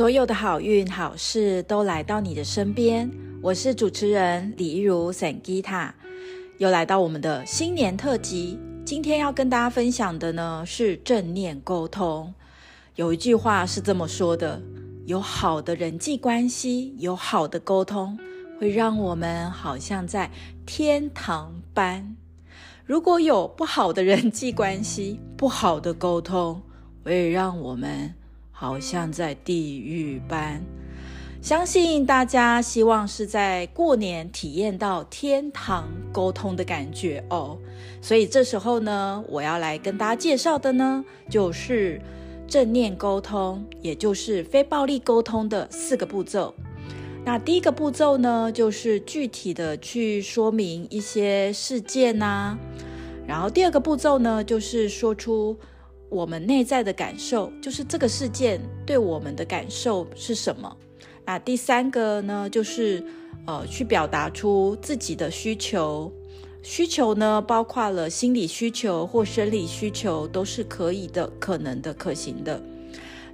所有的好运好事都来到你的身边。我是主持人李一如 Sangita，又来到我们的新年特辑。今天要跟大家分享的呢是正念沟通。有一句话是这么说的：有好的人际关系，有好的沟通，会让我们好像在天堂般；如果有不好的人际关系，不好的沟通，会让我们。好像在地狱般，相信大家希望是在过年体验到天堂沟通的感觉哦。所以这时候呢，我要来跟大家介绍的呢，就是正念沟通，也就是非暴力沟通的四个步骤。那第一个步骤呢，就是具体的去说明一些事件呐、然后第二个步骤呢，就是说出。我们内在的感受，就是这个事件对我们的感受是什么？那第三个呢，就是呃，去表达出自己的需求。需求呢，包括了心理需求或生理需求，都是可以的、可能的、可行的。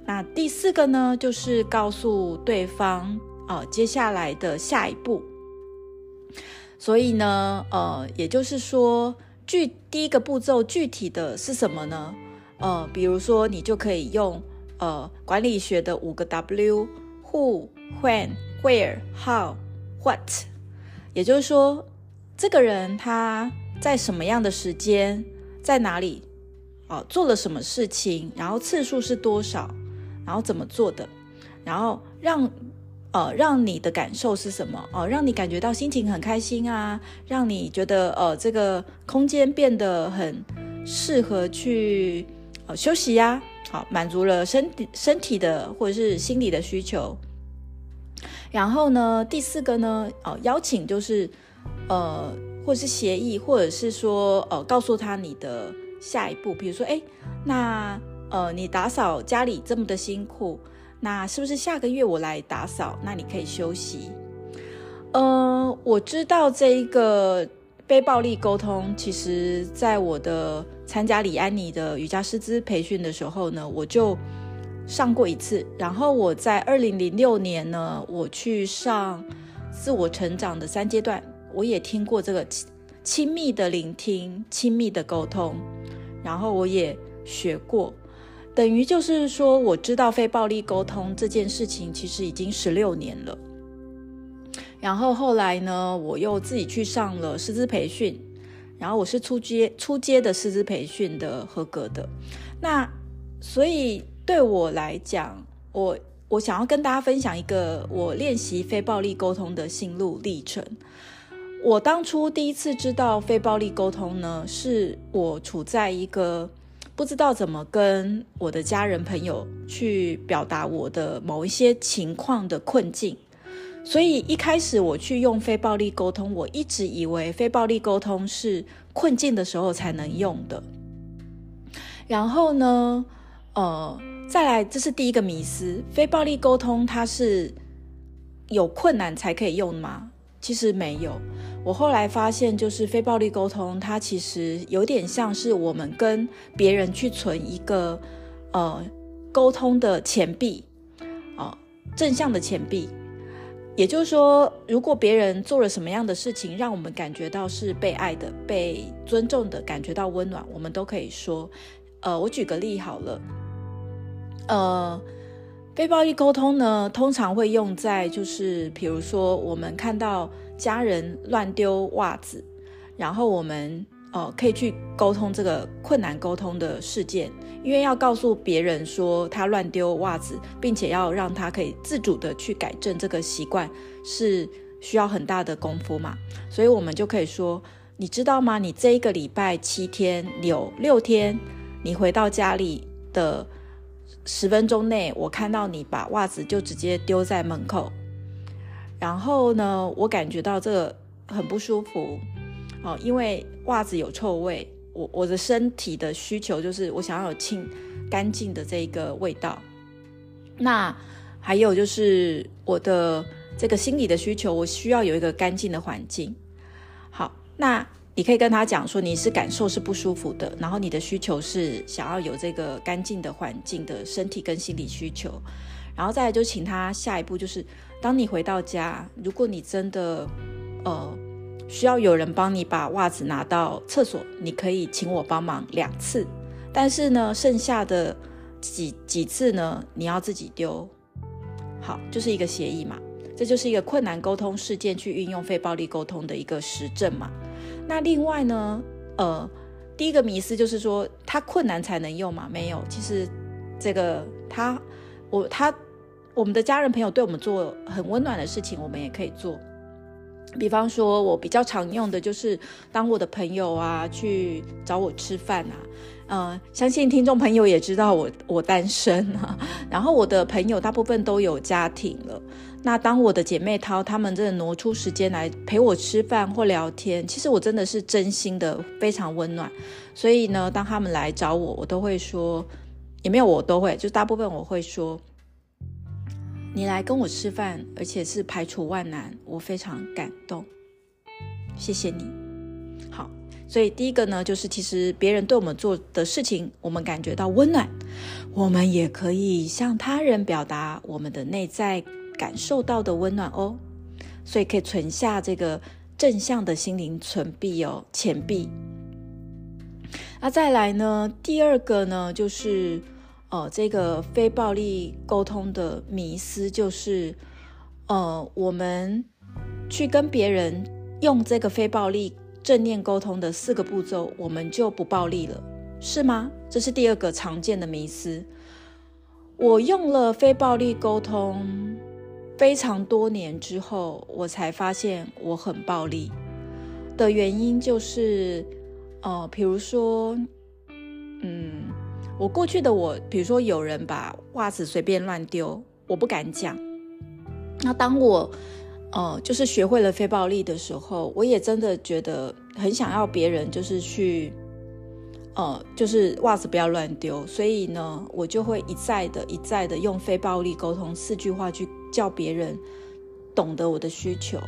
那第四个呢，就是告诉对方，呃，接下来的下一步。所以呢，呃，也就是说，具第一个步骤具体的是什么呢？呃，比如说，你就可以用呃管理学的五个 W：Who、When、Where、How、What。也就是说，这个人他在什么样的时间，在哪里，哦、做了什么事情，然后次数是多少，然后怎么做的，然后让呃让你的感受是什么？哦、让你感觉到心情很开心啊，让你觉得呃这个空间变得很适合去。好，休息呀，好，满足了身体身体的或者是心理的需求。然后呢，第四个呢，哦，邀请就是，呃，或是协议，或者是说，呃，告诉他你的下一步。比如说，哎，那呃，你打扫家里这么的辛苦，那是不是下个月我来打扫？那你可以休息。呃，我知道这一个。非暴力沟通，其实在我的参加李安妮的瑜伽师资培训的时候呢，我就上过一次。然后我在二零零六年呢，我去上自我成长的三阶段，我也听过这个亲密的聆听、亲密的沟通，然后我也学过，等于就是说，我知道非暴力沟通这件事情，其实已经十六年了。然后后来呢，我又自己去上了师资培训，然后我是初阶初阶的师资培训的合格的。那所以对我来讲，我我想要跟大家分享一个我练习非暴力沟通的心路历程。我当初第一次知道非暴力沟通呢，是我处在一个不知道怎么跟我的家人朋友去表达我的某一些情况的困境。所以一开始我去用非暴力沟通，我一直以为非暴力沟通是困境的时候才能用的。然后呢，呃，再来，这是第一个迷思，非暴力沟通它是有困难才可以用吗？其实没有。我后来发现，就是非暴力沟通，它其实有点像是我们跟别人去存一个呃沟通的钱币，啊、呃，正向的钱币。也就是说，如果别人做了什么样的事情，让我们感觉到是被爱的、被尊重的，感觉到温暖，我们都可以说。呃，我举个例好了。呃，非暴力沟通呢，通常会用在就是，比如说我们看到家人乱丢袜子，然后我们。哦，可以去沟通这个困难沟通的事件，因为要告诉别人说他乱丢袜子，并且要让他可以自主的去改正这个习惯，是需要很大的功夫嘛。所以我们就可以说，你知道吗？你这一个礼拜七天有六天，你回到家里的十分钟内，我看到你把袜子就直接丢在门口，然后呢，我感觉到这个很不舒服。哦，因为袜子有臭味，我我的身体的需求就是我想要有清干净的这一个味道。那还有就是我的这个心理的需求，我需要有一个干净的环境。好，那你可以跟他讲说你是感受是不舒服的，然后你的需求是想要有这个干净的环境的身体跟心理需求。然后再来就请他下一步就是，当你回到家，如果你真的呃需要有人帮你把袜子拿到厕所，你可以请我帮忙两次，但是呢，剩下的几几次呢，你要自己丢。好，就是一个协议嘛，这就是一个困难沟通事件去运用非暴力沟通的一个实证嘛。那另外呢，呃，第一个迷思就是说，他困难才能用嘛？没有，其实这个他我他我们的家人朋友对我们做很温暖的事情，我们也可以做。比方说，我比较常用的就是，当我的朋友啊去找我吃饭啊，呃，相信听众朋友也知道我我单身啊，然后我的朋友大部分都有家庭了。那当我的姐妹淘她们真的挪出时间来陪我吃饭或聊天，其实我真的是真心的非常温暖。所以呢，当他们来找我，我都会说，也没有我都会，就大部分我会说。你来跟我吃饭，而且是排除万难，我非常感动，谢谢你。好，所以第一个呢，就是其实别人对我们做的事情，我们感觉到温暖，我们也可以向他人表达我们的内在感受到的温暖哦。所以可以存下这个正向的心灵存币哦，钱币。那再来呢，第二个呢，就是。呃，这个非暴力沟通的迷思就是，呃，我们去跟别人用这个非暴力正念沟通的四个步骤，我们就不暴力了，是吗？这是第二个常见的迷思。我用了非暴力沟通非常多年之后，我才发现我很暴力的原因就是，呃，比如说，嗯。我过去的我，比如说有人把袜子随便乱丢，我不敢讲。那当我，呃，就是学会了非暴力的时候，我也真的觉得很想要别人就是去，呃，就是袜子不要乱丢。所以呢，我就会一再的、一再的用非暴力沟通四句话去叫别人懂得我的需求。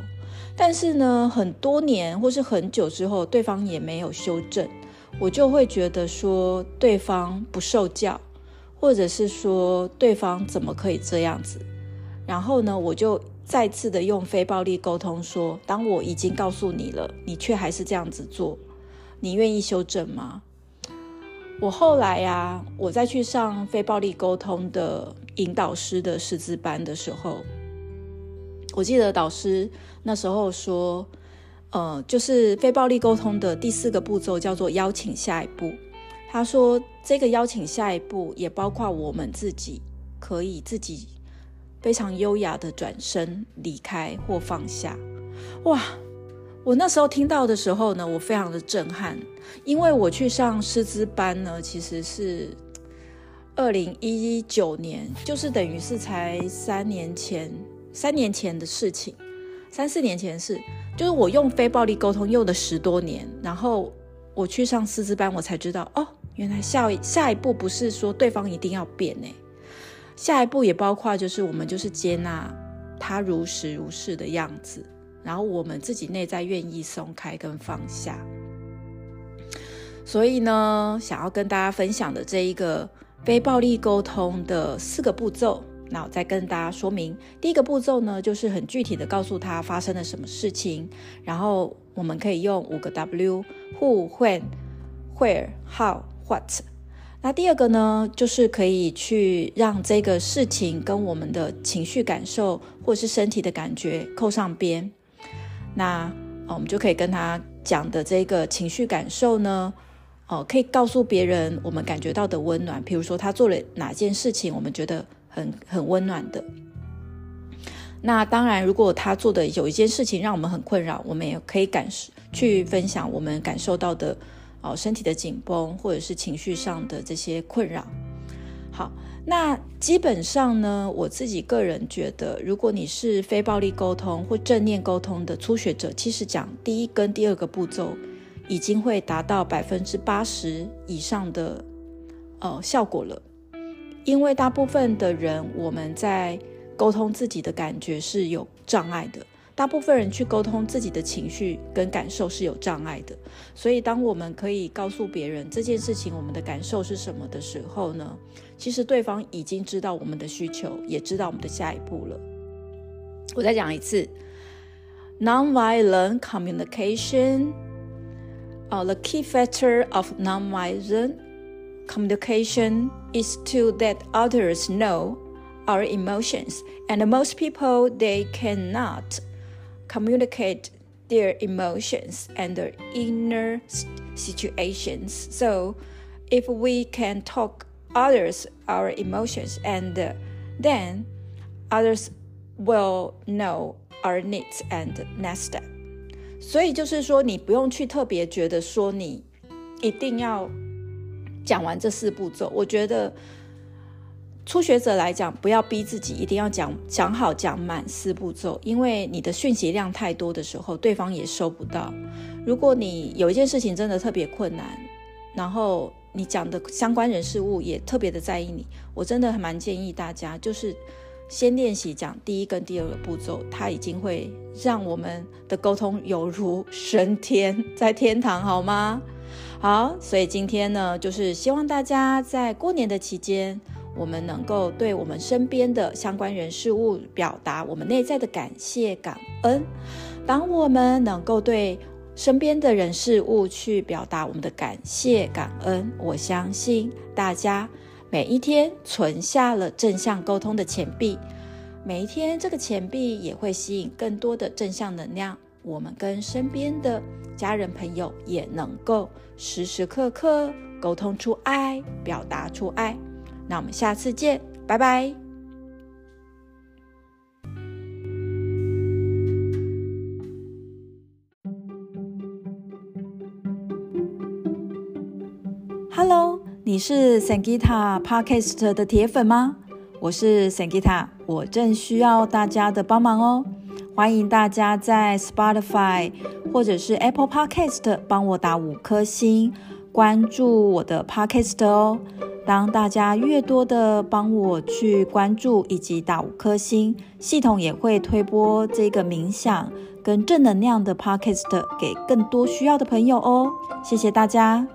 但是呢，很多年或是很久之后，对方也没有修正。我就会觉得说对方不受教，或者是说对方怎么可以这样子？然后呢，我就再次的用非暴力沟通说：当我已经告诉你了，你却还是这样子做，你愿意修正吗？我后来呀、我再去上非暴力沟通的引导师的师资班的时候，我记得导师那时候说。呃，就是非暴力沟通的第四个步骤叫做邀请下一步。他说，这个邀请下一步也包括我们自己可以自己非常优雅的转身离开或放下。哇，我那时候听到的时候呢，我非常的震撼，因为我去上师资班呢，其实是二零一九年，就是等于是才三年前，三年前的事情，三四年前的事。就是我用非暴力沟通用了十多年，然后我去上师资班，我才知道哦，原来下下一步不是说对方一定要变呢，下一步也包括就是我们就是接纳他如实如是的样子，然后我们自己内在愿意松开跟放下。所以呢，想要跟大家分享的这一个非暴力沟通的四个步骤。那我再跟大家说明，第一个步骤呢，就是很具体的告诉他发生了什么事情，然后我们可以用五个 W：Who、When、Where、How、What。那第二个呢，就是可以去让这个事情跟我们的情绪感受或是身体的感觉扣上边。那我们就可以跟他讲的这个情绪感受呢，哦，可以告诉别人我们感觉到的温暖，比如说他做了哪件事情，我们觉得。很很温暖的。那当然，如果他做的有一件事情让我们很困扰，我们也可以感受去分享我们感受到的哦，身体的紧绷或者是情绪上的这些困扰。好，那基本上呢，我自己个人觉得，如果你是非暴力沟通或正念沟通的初学者，其实讲第一跟第二个步骤，已经会达到百分之八十以上的呃效果了。因为大部分的人，我们在沟通自己的感觉是有障碍的，大部分人去沟通自己的情绪跟感受是有障碍的。所以，当我们可以告诉别人这件事情，我们的感受是什么的时候呢，其实对方已经知道我们的需求，也知道我们的下一步了。我再讲一次，nonviolent communication，啊、，the key factor of nonviolent communication is to let others know our emotions. And most people, they cannot communicate their emotions and their inner situations. So if we can talk others our emotions and then others will know our needs and next step. 所以就是说，你不用去特别觉得说你一定要 讲完这四步骤。我觉得初学者来讲，不要逼自己一定要讲讲好讲满四步骤，因为你的讯息量太多的时候，对方也收不到。如果你有一件事情真的特别困难，然后你讲的相关人事物也特别的在意你，我真的还蛮建议大家就是。先练习讲第一跟第二个步骤，它已经会让我们的沟通犹如 升天，在天堂，好吗？好，所以今天呢，就是希望大家在过年的期间，我们能够对我们身边的相关人事物表达我们内在的感谢感恩。当我们能够对身边的人事物去表达我们的感谢感恩，我相信大家。每一天存下了正向沟通的钱币，每一天这个钱币也会吸引更多的正向能量。我们跟身边的家人朋友也能够时时刻刻沟通出爱，表达出爱。那我们下次见，拜拜。Hello。你是 Sangita Podcast 的铁粉吗？我是 Sangita，我正需要大家的帮忙哦。欢迎大家在 Spotify 或者是 Apple Podcast 帮我打五颗星，关注我的 Podcast 哦。当大家越多的帮我去关注以及打五颗星，系统也会推播这个冥想跟正能量的 Podcast 给更多需要的朋友哦。谢谢大家。